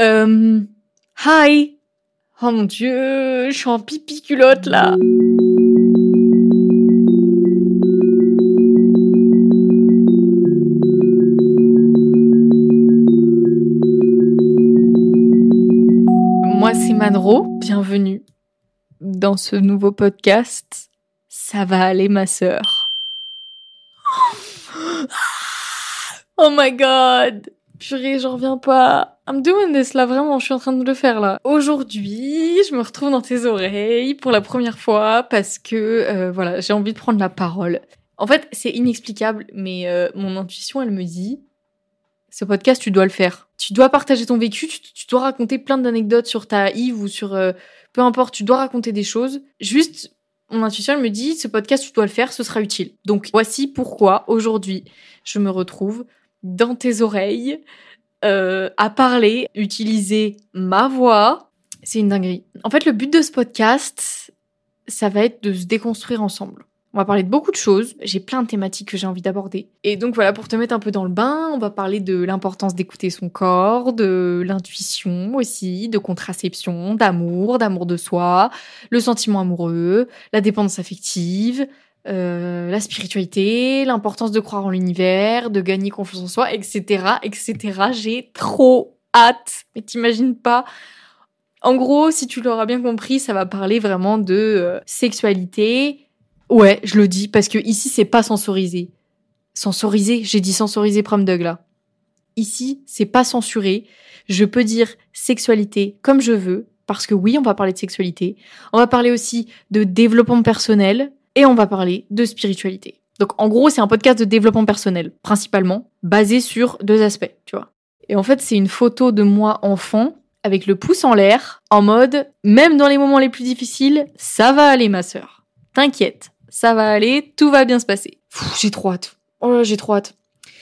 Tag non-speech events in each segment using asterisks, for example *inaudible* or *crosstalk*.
Euh, hi. Oh mon dieu, je suis en pipi culotte là. Moi c'est Manro, bienvenue dans ce nouveau podcast. Ça va aller ma sœur. *gasps* Oh my god. Purée, j'en reviens pas. I'm doing this là, vraiment, je suis en train de le faire là. Aujourd'hui, je me retrouve dans tes oreilles pour la première fois parce que, euh, voilà, j'ai envie de prendre la parole. En fait, c'est inexplicable, mais euh, mon intuition, elle me dit, ce podcast, tu dois le faire. Tu dois partager ton vécu, tu, tu dois raconter plein d'anecdotes sur ta Yves ou sur... euh, peu importe, tu dois raconter des choses. Juste, mon intuition, elle me dit, ce podcast, tu dois le faire, ce sera utile. Donc, voici pourquoi, aujourd'hui, je me retrouve dans tes oreilles euh, à parler, utiliser ma voix. C'est une dinguerie. En fait, le but de ce podcast, ça va être de se déconstruire ensemble. On va parler de beaucoup de choses. J'ai plein de thématiques que j'ai envie d'aborder. Et donc voilà, pour te mettre un peu dans le bain, on va parler de l'importance d'écouter son corps, de l'intuition aussi, de contraception, d'amour, d'amour de soi, le sentiment amoureux, la dépendance affective, euh, la spiritualité, l'importance de croire en l'univers, de gagner confiance en soi, etc., etc. J'ai trop hâte. Mais t'imagines pas. En gros, si tu l'auras bien compris, ça va parler vraiment de euh, sexualité. Ouais, je le dis parce que ici c'est pas sensorisé. Sensorisé, j'ai dit sensorisé prom dog là. Ici, c'est pas censuré. Je peux dire sexualité comme je veux parce que oui, on va parler de sexualité. On va parler aussi de développement personnel et on va parler de spiritualité. Donc en gros, c'est un podcast de développement personnel, principalement, basé sur deux aspects, tu vois. Et en fait, c'est une photo de moi enfant, avec le pouce en l'air, en mode, même dans les moments les plus difficiles, ça va aller ma sœur. T'inquiète, ça va aller, tout va bien se passer. J'ai trop hâte. Oh j'ai trop hâte.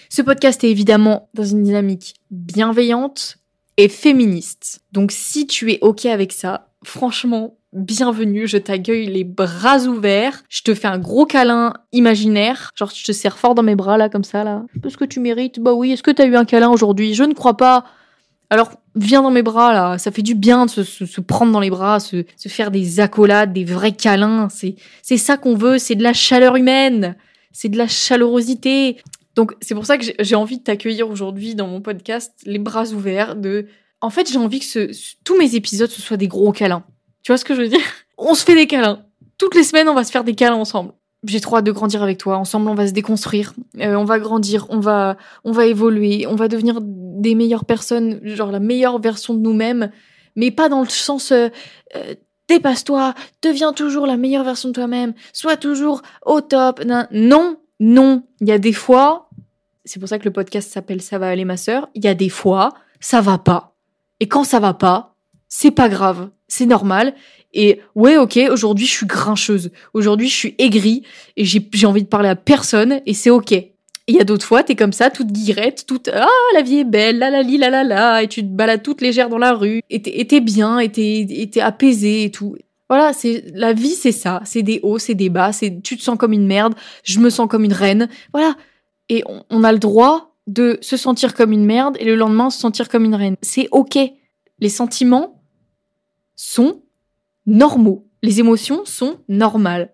Ce podcast est évidemment dans une dynamique bienveillante et féministe. Donc si tu es OK avec ça, franchement, bienvenue, je t'accueille les bras ouverts, je te fais un gros câlin imaginaire, genre je te serre fort dans mes bras là comme ça là. Est-ce que tu mérites Bah oui, est-ce que t'as eu un câlin aujourd'hui? Je ne crois pas. Alors viens dans mes bras là, ça fait du bien de se, se- se prendre dans les bras, se, se faire des accolades, des vrais câlins, c'est c'est ça qu'on veut, c'est de la chaleur humaine, c'est de la chaleurosité. Donc c'est pour ça que j'ai- j'ai envie de t'accueillir aujourd'hui dans mon podcast, les bras ouverts. De, en fait j'ai envie que ce- tous mes épisodes ce soient des gros câlins. Tu vois ce que je veux dire? On se fait des câlins. Toutes les semaines, on va se faire des câlins ensemble. J'ai trop hâte de grandir avec toi. Ensemble, on va se déconstruire. Euh, on va grandir. On va, on va évoluer. On va devenir des meilleures personnes, genre la meilleure version de nous-mêmes, mais pas dans le sens euh, euh, dépasse-toi, deviens toujours la meilleure version de toi-même, sois toujours au top. Non, non. Il y a des fois, c'est pour ça que le podcast s'appelle Ça va aller ma sœur. Il y a des fois, ça va pas. Et quand ça va pas, c'est pas grave, c'est normal. Et ouais, ok, aujourd'hui je suis grincheuse, aujourd'hui je suis aigrie et j'ai envie de parler à personne et c'est ok. Il y a d'autres fois, t'es comme ça, toute guirette, toute ah la vie est belle, la la li la la la, et tu te balades toute légère dans la rue, et t'es bien, et t'es apaisée et tout. Voilà, c'est la vie, c'est ça, c'est des hauts, c'est des bas, c'est tu te sens comme une merde, je me sens comme une reine, voilà. Et on a le droit de se sentir comme une merde et le lendemain se sentir comme une reine. C'est ok. Les sentiments sont normaux. Les émotions sont normales.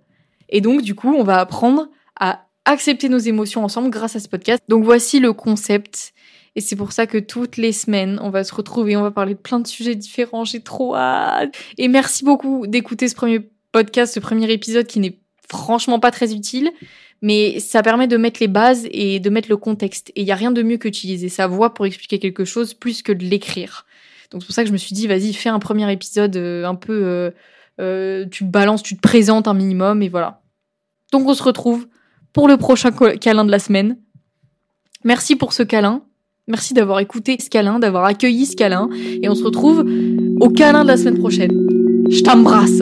Et donc, du coup, on va apprendre à accepter nos émotions ensemble grâce à ce podcast. Donc, voici le concept. Et c'est pour ça que toutes les semaines, on va se retrouver, on va parler de plein de sujets différents. J'ai trop hâte. Et merci beaucoup d'écouter ce premier podcast, ce premier épisode qui n'est franchement pas très utile. Mais ça permet de mettre les bases et de mettre le contexte. Et il y a rien de mieux qu'utiliser sa voix pour expliquer quelque chose plus que de l'écrire. Donc c'est pour ça que je me suis dit, vas-y, fais un premier épisode euh, un peu... euh, euh, tu balances, tu te présentes un minimum, et voilà. Donc on se retrouve pour le prochain câlin de la semaine. Merci pour ce câlin. Merci d'avoir écouté ce câlin, d'avoir accueilli ce câlin. Et on se retrouve au câlin de la semaine prochaine. Je t'embrasse